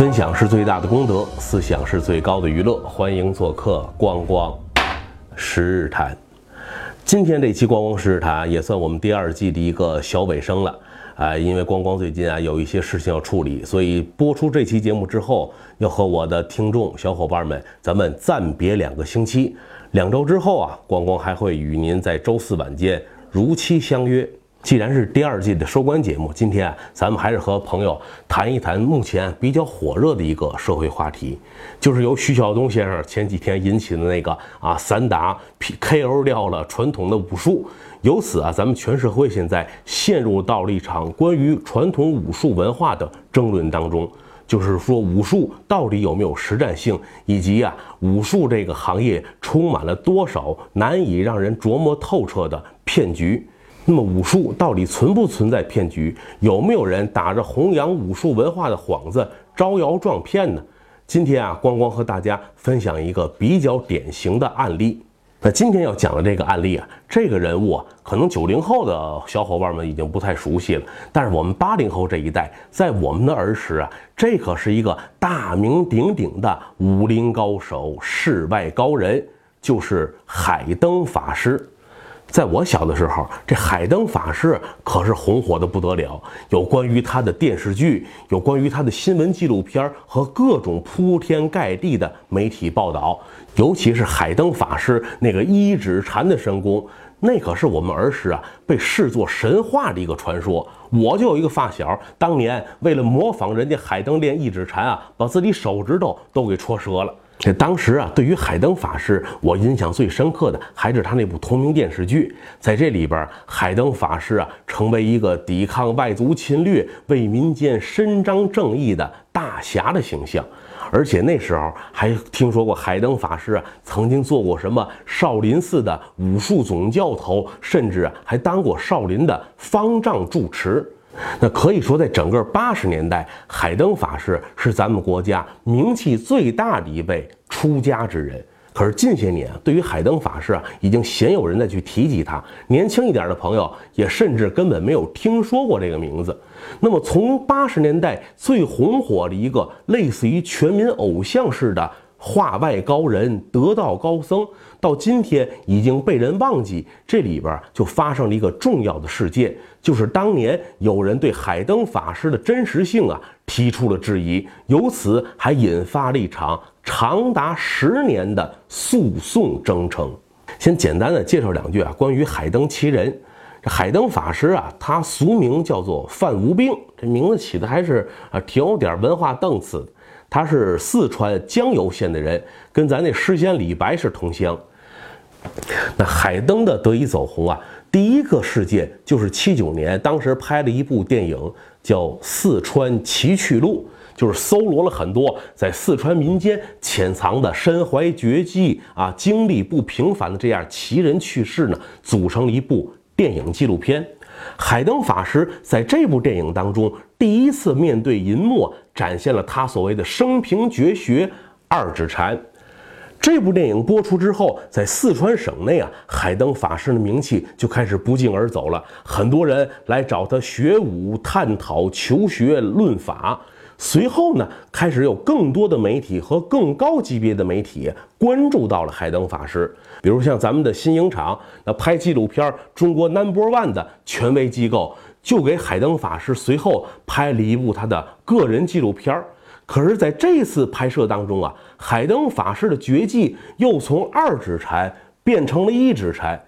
分享是最大的功德，思想是最高的娱乐。欢迎做客光光十日谈。今天这期光光十日谈也算我们第二季的一个小尾声了啊，因为光光最近啊有一些事情要处理，所以播出这期节目之后，要和我的听众小伙伴们咱们暂别两个星期。两周之后啊，光光还会与您在周四晚间如期相约。既然是第二季的收官节目，今天啊，咱们还是和朋友谈一谈目前比较火热的一个社会话题，就是由徐晓东先生前几天引起的那个啊散打 P K O 掉了传统的武术。由此啊，咱们全社会现在陷入到了一场关于传统武术文化的争论当中，就是说武术到底有没有实战性，以及啊武术这个行业充满了多少难以让人琢磨透彻的骗局。那么武术到底存不存在骗局？有没有人打着弘扬武术文化的幌子招摇撞骗呢？今天啊，光光和大家分享一个比较典型的案例。那今天要讲的这个案例啊，这个人物啊，可能九零后的小伙伴们已经不太熟悉了，但是我们八零后这一代，在我们的儿时啊，这可是一个大名鼎鼎的武林高手、世外高人，就是海灯法师。在我小的时候，这海灯法师可是红火的不得了。有关于他的电视剧，有关于他的新闻纪录片和各种铺天盖地的媒体报道。尤其是海灯法师那个一指禅的神功，那可是我们儿时啊被视作神话的一个传说。我就有一个发小，当年为了模仿人家海灯练一指禅啊，把自己手指头都给戳折了。这当时啊，对于海灯法师，我印象最深刻的还是他那部同名电视剧。在这里边，海灯法师啊，成为一个抵抗外族侵略、为民间伸张正义的大侠的形象。而且那时候还听说过海灯法师啊，曾经做过什么少林寺的武术总教头，甚至，还当过少林的方丈住持。那可以说，在整个八十年代，海灯法师是咱们国家名气最大的一位出家之人。可是近些年，对于海灯法师啊，已经鲜有人再去提及他。年轻一点的朋友也甚至根本没有听说过这个名字。那么，从八十年代最红火的一个类似于全民偶像式的。化外高人、得道高僧，到今天已经被人忘记。这里边就发生了一个重要的事件，就是当年有人对海灯法师的真实性啊提出了质疑，由此还引发了一场长达十年的诉讼征程。先简单的介绍两句啊，关于海灯奇人。这海灯法师啊，他俗名叫做范无病，这名字起的还是啊挺有点文化档次的。他是四川江油县的人，跟咱那诗仙李白是同乡。那海灯的得以走红啊，第一个事件就是七九年，当时拍了一部电影叫《四川奇趣录》，就是搜罗了很多在四川民间潜藏的身怀绝技啊、经历不平凡的这样奇人趣事呢，组成了一部电影纪录片。海灯法师在这部电影当中第一次面对银幕，展现了他所谓的生平绝学二指禅。这部电影播出之后，在四川省内啊，海灯法师的名气就开始不胫而走了，很多人来找他学武、探讨、求学、论法。随后呢，开始有更多的媒体和更高级别的媒体关注到了海灯法师，比如像咱们的新影厂，那拍纪录片《中国 Number One》的权威机构，就给海灯法师随后拍了一部他的个人纪录片。可是，在这次拍摄当中啊，海灯法师的绝技又从二指禅变成了一指禅。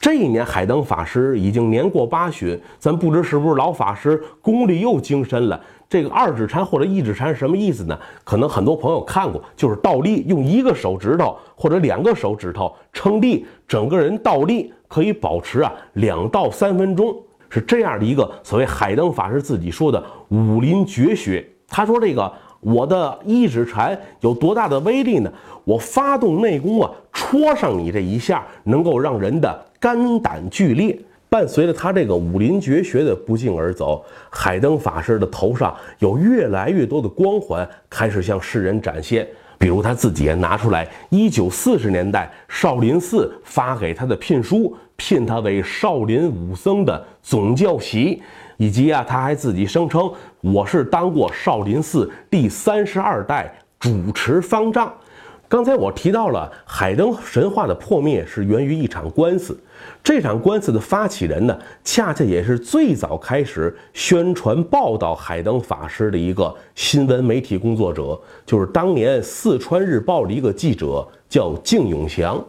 这一年，海灯法师已经年过八旬，咱不知是不是老法师功力又精深了。这个二指禅或者一指禅是什么意思呢？可能很多朋友看过，就是倒立，用一个手指头或者两个手指头撑地，整个人倒立可以保持啊两到三分钟，是这样的一个所谓海灯法师自己说的武林绝学。他说这个我的一指禅有多大的威力呢？我发动内功啊，戳上你这一下，能够让人的肝胆俱裂。伴随着他这个武林绝学的不胫而走，海灯法师的头上有越来越多的光环开始向世人展现，比如他自己啊拿出来，一九四十年代少林寺发给他的聘书，聘他为少林武僧的总教习，以及啊，他还自己声称我是当过少林寺第三十二代主持方丈。刚才我提到了海灯神话的破灭是源于一场官司，这场官司的发起人呢，恰恰也是最早开始宣传报道海灯法师的一个新闻媒体工作者，就是当年四川日报的一个记者，叫敬永祥。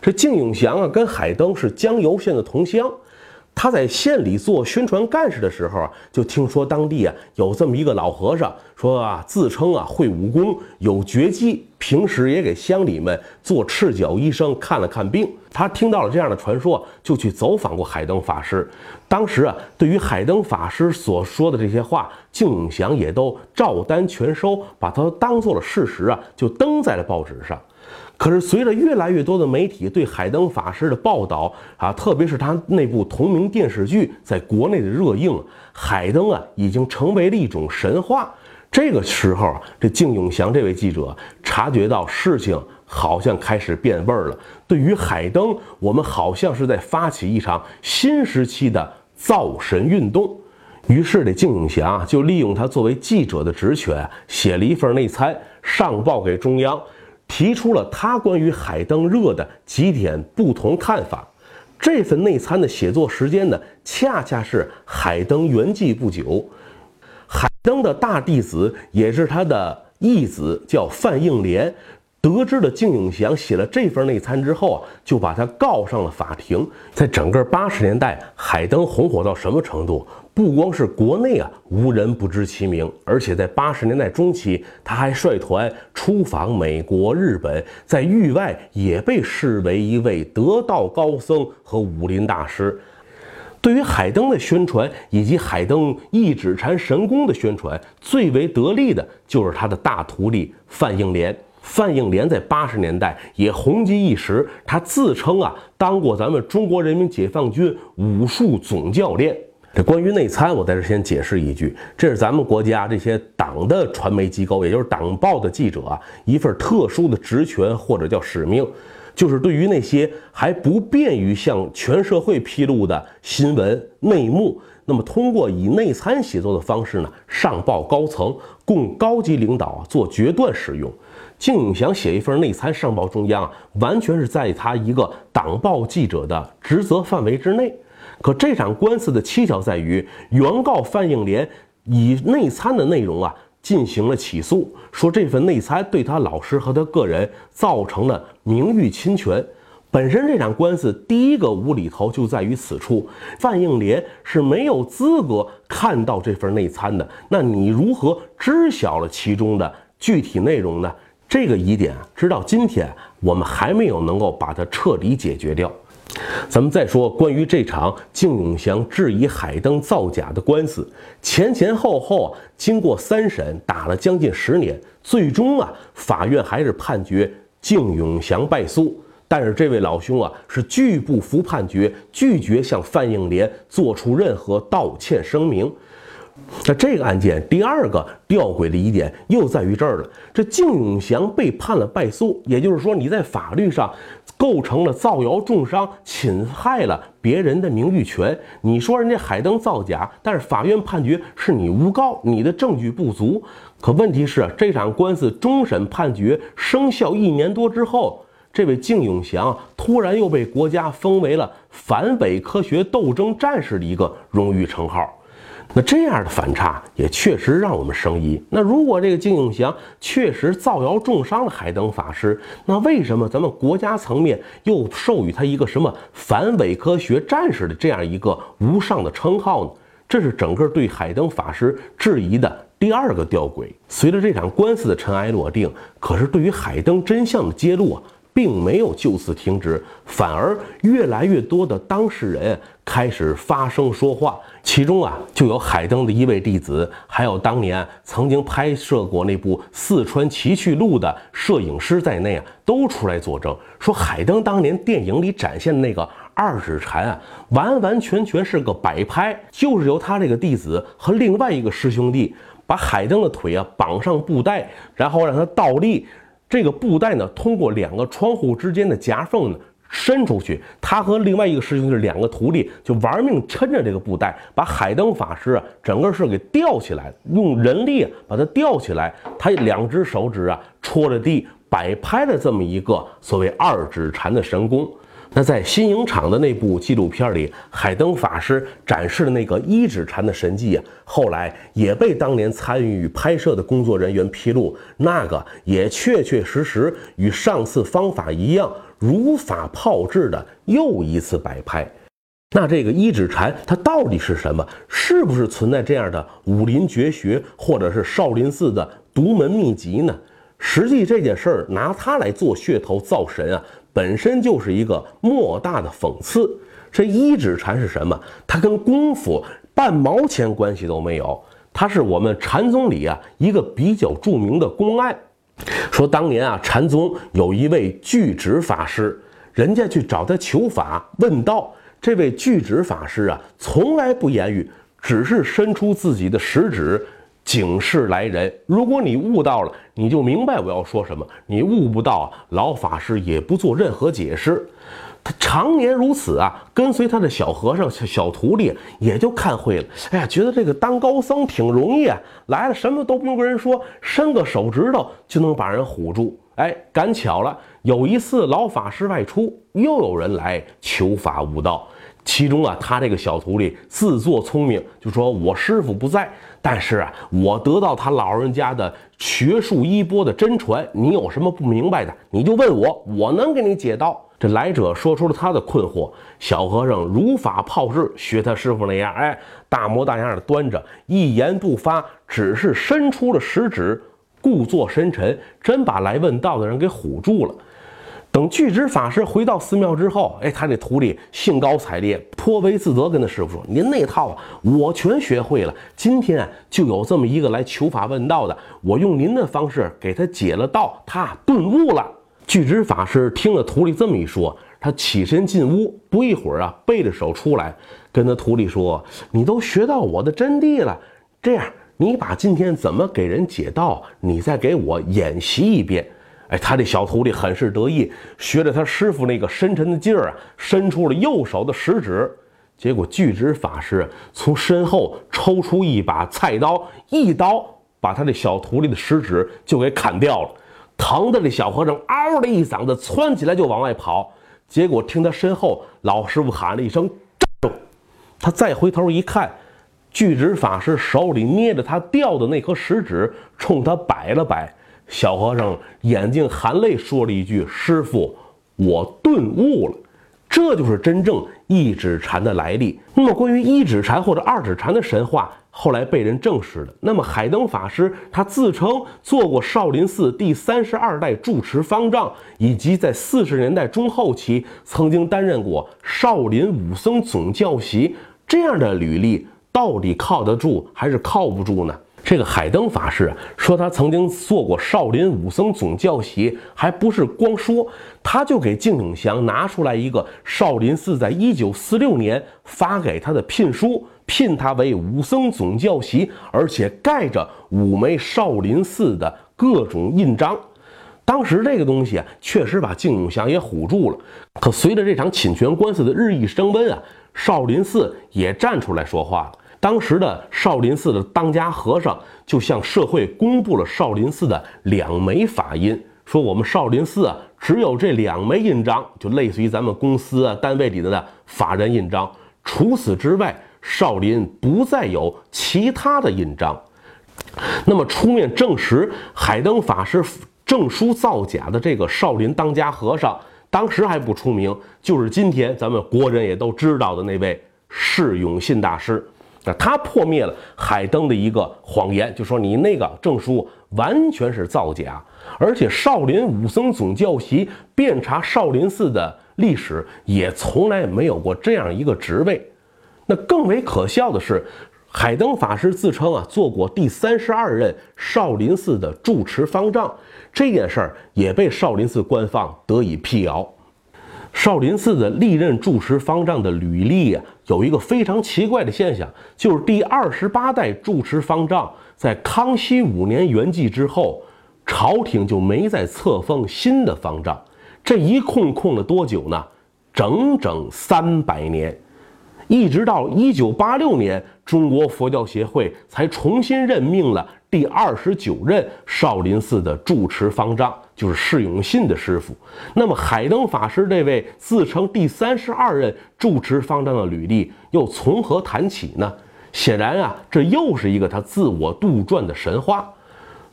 这敬永祥啊，跟海灯是江油县的同乡。他在县里做宣传干事的时候啊，就听说当地啊有这么一个老和尚，说啊自称啊会武功，有绝技，平时也给乡里们做赤脚医生看了看病。他听到了这样的传说，就去走访过海灯法师。当时啊，对于海灯法师所说的这些话，敬永祥也都照单全收，把他当做了事实啊，就登在了报纸上。可是，随着越来越多的媒体对海灯法师的报道啊，特别是他那部同名电视剧在国内的热映，海灯啊已经成为了一种神话。这个时候，这靳永祥这位记者察觉到事情好像开始变味儿了。对于海灯，我们好像是在发起一场新时期的造神运动。于是，这靳永祥就利用他作为记者的职权，写了一份内参上报给中央。提出了他关于海灯热的几点不同看法。这份内参的写作时间呢，恰恰是海灯圆寂不久。海灯的大弟子也是他的义子，叫范应莲。得知了靳永祥写了这份内参之后啊，就把他告上了法庭。在整个八十年代，海灯红火到什么程度？不光是国内啊，无人不知其名，而且在八十年代中期，他还率团出访美国、日本，在域外也被视为一位得道高僧和武林大师。对于海灯的宣传以及海灯一指禅神功的宣传，最为得力的就是他的大徒弟范应莲。范应莲在八十年代也红极一时，他自称啊，当过咱们中国人民解放军武术总教练。这关于内参，我在这先解释一句，这是咱们国家这些党的传媒机构，也就是党报的记者啊，一份特殊的职权或者叫使命，就是对于那些还不便于向全社会披露的新闻内幕，那么通过以内参写作的方式呢，上报高层，供高级领导做决断使用。靳永祥写一份内参上报中央，完全是在他一个党报记者的职责范围之内。可这场官司的蹊跷在于，原告范应莲以内参的内容啊进行了起诉，说这份内参对他老师和他个人造成了名誉侵权。本身这场官司第一个无厘头就在于此处，范应莲是没有资格看到这份内参的。那你如何知晓了其中的具体内容呢？这个疑点，直到今天我们还没有能够把它彻底解决掉。咱们再说关于这场靳永祥质疑海灯造假的官司，前前后后，经过三审，打了将近十年，最终啊，法院还是判决靳永祥败诉。但是这位老兄啊，是拒不服判决，拒绝向范应莲做出任何道歉声明。那这个案件第二个吊诡的疑点又在于这儿了：这靳永祥被判了败诉，也就是说你在法律上。构成了造谣重伤，侵害了别人的名誉权。你说人家海登造假，但是法院判决是你诬告，你的证据不足。可问题是，这场官司终审判决生效一年多之后，这位靳永祥突然又被国家封为了反伪科学斗争战士的一个荣誉称号。那这样的反差也确实让我们生疑。那如果这个金永祥确实造谣重伤了海灯法师，那为什么咱们国家层面又授予他一个什么反伪科学战士的这样一个无上的称号呢？这是整个对海灯法师质疑的第二个吊诡。随着这场官司的尘埃落定，可是对于海灯真相的揭露啊。并没有就此停止，反而越来越多的当事人开始发声说话。其中啊，就有海灯的一位弟子，还有当年曾经拍摄过那部《四川奇趣录》的摄影师在内啊，都出来作证，说海灯当年电影里展现的那个二指禅啊，完完全全是个摆拍，就是由他这个弟子和另外一个师兄弟把海灯的腿啊绑上布带，然后让他倒立。这个布袋呢，通过两个窗户之间的夹缝呢伸出去。他和另外一个师兄是两个徒弟，就玩命抻着这个布袋，把海灯法师啊整个是给吊起来，用人力啊把他吊起来。他两只手指啊戳着地，摆拍的这么一个所谓二指禅的神功。那在新影厂的那部纪录片里，海灯法师展示的那个一指禅的神迹啊，后来也被当年参与拍摄的工作人员披露，那个也确确实实与上次方法一样，如法炮制的又一次摆拍。那这个一指禅它到底是什么？是不是存在这样的武林绝学，或者是少林寺的独门秘籍呢？实际这件事儿拿它来做噱头造神啊！本身就是一个莫大的讽刺。这一指禅是什么？它跟功夫半毛钱关系都没有。它是我们禅宗里啊一个比较著名的公案。说当年啊，禅宗有一位巨指法师，人家去找他求法问道。这位巨指法师啊，从来不言语，只是伸出自己的食指。警示来人，如果你悟到了，你就明白我要说什么；你悟不到，老法师也不做任何解释。他常年如此啊，跟随他的小和尚、小徒弟也就看会了。哎呀，觉得这个当高僧挺容易啊，来了什么都不用跟人说，伸个手指头就能把人唬住。哎，赶巧了，有一次老法师外出，又有人来求法悟道。其中啊，他这个小徒弟自作聪明，就说我师傅不在，但是啊，我得到他老人家的学术衣钵的真传，你有什么不明白的，你就问我，我能给你解道。这来者说出了他的困惑，小和尚如法炮制，学他师傅那样，哎，大模大样的端着，一言不发，只是伸出了食指，故作深沉，真把来问道的人给唬住了。等巨指法师回到寺庙之后，哎，他这徒弟兴高采烈，颇为自得，跟他师傅说：“您那套啊，我全学会了。今天就有这么一个来求法问道的，我用您的方式给他解了道，他顿悟了。”巨指法师听了徒弟这么一说，他起身进屋，不一会儿啊，背着手出来，跟他徒弟说：“你都学到我的真谛了，这样，你把今天怎么给人解道，你再给我演习一遍。”哎，他这小徒弟很是得意，学着他师傅那个深沉的劲儿啊，伸出了右手的食指。结果巨指法师从身后抽出一把菜刀，一刀把他这小徒弟的食指就给砍掉了。疼的这小和尚嗷的一嗓子窜起来就往外跑。结果听他身后老师傅喊了一声“站住”，他再回头一看，巨指法师手里捏着他掉的那颗食指，冲他摆了摆。小和尚眼睛含泪说了一句：“师傅，我顿悟了。”这就是真正一指禅的来历。那么，关于一指禅或者二指禅的神话，后来被人证实了。那么，海灯法师他自称做过少林寺第三十二代住持方丈，以及在四十年代中后期曾经担任过少林武僧总教习，这样的履历到底靠得住还是靠不住呢？这个海灯法师说，他曾经做过少林武僧总教习，还不是光说，他就给敬永祥拿出来一个少林寺在一九四六年发给他的聘书，聘他为武僧总教习，而且盖着五枚少林寺的各种印章。当时这个东西啊，确实把敬永祥也唬住了。可随着这场侵权官司的日益升温啊，少林寺也站出来说话了。当时的少林寺的当家和尚就向社会公布了少林寺的两枚法印，说我们少林寺啊只有这两枚印章，就类似于咱们公司啊单位里的法人印章，除此之外，少林不再有其他的印章。那么出面证实海灯法师证书造假的这个少林当家和尚，当时还不出名，就是今天咱们国人也都知道的那位释永信大师。那他破灭了海灯的一个谎言，就说你那个证书完全是造假，而且少林武僧总教习遍查少林寺的历史，也从来没有过这样一个职位。那更为可笑的是，海灯法师自称啊做过第三十二任少林寺的住持方丈，这件事儿也被少林寺官方得以辟谣。少林寺的历任住持方丈的履历啊，有一个非常奇怪的现象，就是第二十八代住持方丈在康熙五年圆寂之后，朝廷就没再册封新的方丈。这一空空了多久呢？整整三百年，一直到一九八六年，中国佛教协会才重新任命了第二十九任少林寺的住持方丈，就是释永信的师傅。那么，海灯法师这位自称第三十二任住持方丈的履历又从何谈起呢？显然啊，这又是一个他自我杜撰的神话。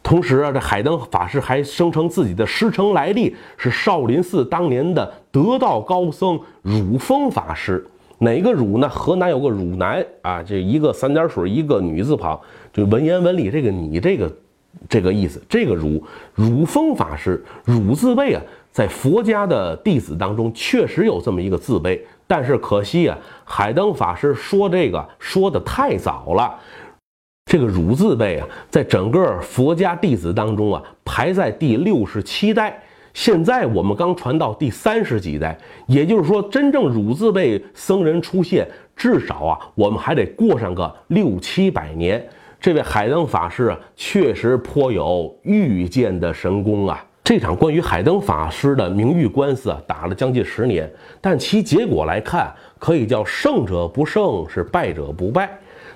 同时啊，这海灯法师还声称自己的师承来历是少林寺当年的得道高僧汝峰法师。哪个汝呢？河南有个汝南啊，这一个三点水，一个女字旁，就文言文里这个你这个这个意思。这个汝汝峰法师，汝字辈啊，在佛家的弟子当中确实有这么一个字辈，但是可惜啊，海灯法师说这个说的太早了。这个汝字辈啊，在整个佛家弟子当中啊，排在第六十七代。现在我们刚传到第三十几代，也就是说，真正汝字辈僧人出现，至少啊，我们还得过上个六七百年。这位海灯法师啊，确实颇有预见的神功啊！这场关于海灯法师的名誉官司啊，打了将近十年，但其结果来看，可以叫胜者不胜，是败者不败。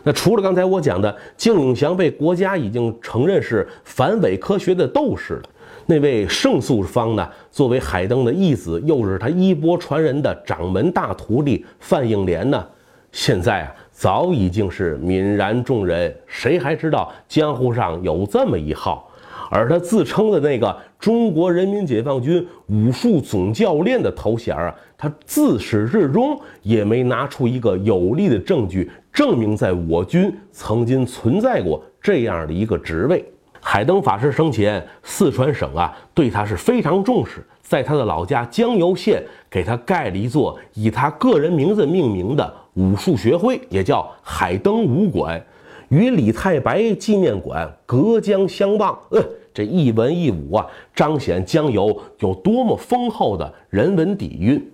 那除了刚才我讲的敬永祥被国家已经承认是反伪科学的斗士了，那位胜素方呢？作为海灯的义子，又是他衣钵传人的掌门大徒弟范应莲呢？现在啊，早已经是泯然众人，谁还知道江湖上有这么一号？而他自称的那个中国人民解放军武术总教练的头衔啊，他自始至终也没拿出一个有力的证据。证明在我军曾经存在过这样的一个职位。海灯法师生前，四川省啊对他是非常重视，在他的老家江油县给他盖了一座以他个人名字命名的武术学会，也叫海灯武馆，与李太白纪念馆隔江相望。呃，这一文一武啊，彰显江油有多么丰厚的人文底蕴。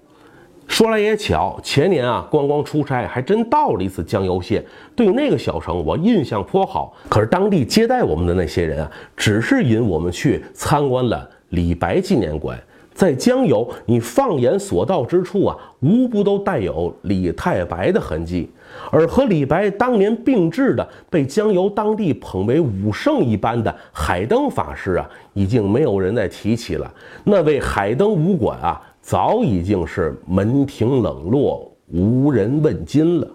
说来也巧，前年啊，光光出差还真到了一次江油县，对那个小城我印象颇好。可是当地接待我们的那些人啊，只是引我们去参观了李白纪念馆。在江油，你放眼所到之处啊，无不都带有李太白的痕迹。而和李白当年并置的，被江油当地捧为武圣一般的海灯法师啊，已经没有人再提起了。那位海灯武馆啊。早已经是门庭冷落，无人问津了。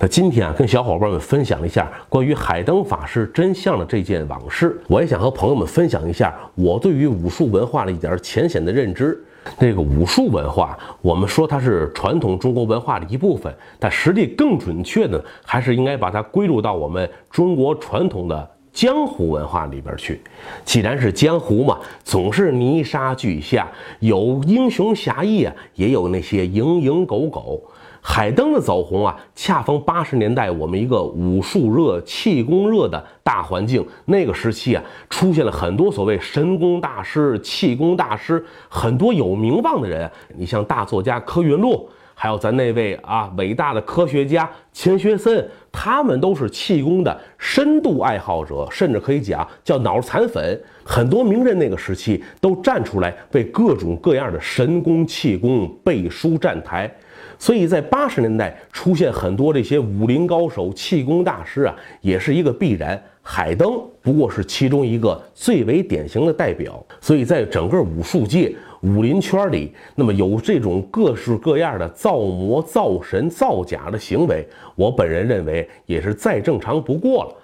那今天啊，跟小伙伴们分享一下关于海灯法师真相的这件往事。我也想和朋友们分享一下我对于武术文化的一点浅显的认知。这个武术文化，我们说它是传统中国文化的一部分，但实际更准确的，还是应该把它归入到我们中国传统的。江湖文化里边去，既然是江湖嘛，总是泥沙俱下，有英雄侠义啊，也有那些蝇营狗苟。海灯的走红啊，恰逢八十年代我们一个武术热、气功热的大环境。那个时期啊，出现了很多所谓神功大师、气功大师，很多有名望的人。你像大作家柯云路。还有咱那位啊，伟大的科学家钱学森，他们都是气功的深度爱好者，甚至可以讲叫脑残粉。很多名人那个时期都站出来为各种各样的神功气功背书站台，所以在八十年代出现很多这些武林高手、气功大师啊，也是一个必然。海登不过是其中一个最为典型的代表，所以在整个武术界。武林圈里，那么有这种各式各样的造魔、造神、造假的行为，我本人认为也是再正常不过了。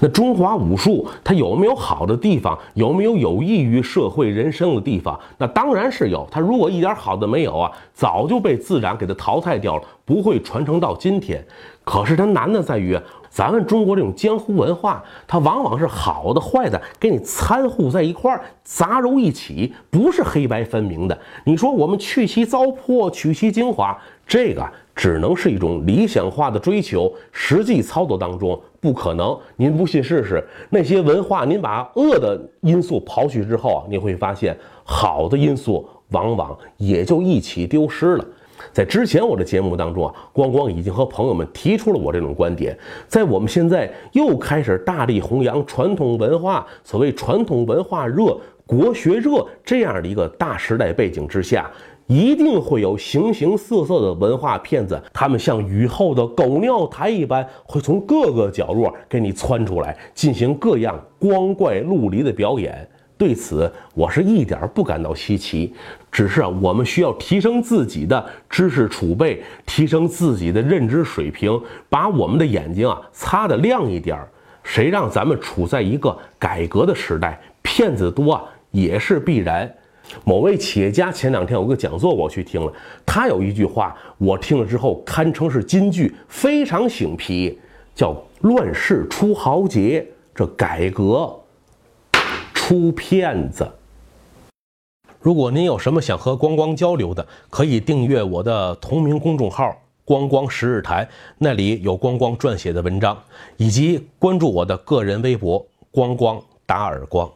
那中华武术它有没有好的地方？有没有有益于社会人生的地方？那当然是有。它如果一点好的没有啊，早就被自然给它淘汰掉了，不会传承到今天。可是它难的在于。咱们中国这种江湖文化，它往往是好的、坏的给你掺和在一块儿，杂糅一起，不是黑白分明的。你说我们去其糟粕，取其精华，这个只能是一种理想化的追求，实际操作当中不可能。您不信试试？那些文化，您把恶的因素刨去之后，你会发现好的因素往往也就一起丢失了。在之前我的节目当中啊，光光已经和朋友们提出了我这种观点。在我们现在又开始大力弘扬传统文化，所谓传统文化热、国学热这样的一个大时代背景之下，一定会有形形色色的文化骗子，他们像雨后的狗尿苔一般，会从各个角落给你窜出来，进行各样光怪陆离的表演。对此，我是一点不感到稀奇，只是啊，我们需要提升自己的知识储备，提升自己的认知水平，把我们的眼睛啊擦得亮一点儿。谁让咱们处在一个改革的时代，骗子多啊也是必然。某位企业家前两天有个讲座，我去听了，他有一句话，我听了之后堪称是金句，非常醒皮，叫“乱世出豪杰”，这改革。出骗子！如果您有什么想和光光交流的，可以订阅我的同名公众号“光光十日台”，那里有光光撰写的文章，以及关注我的个人微博“光光打耳光”。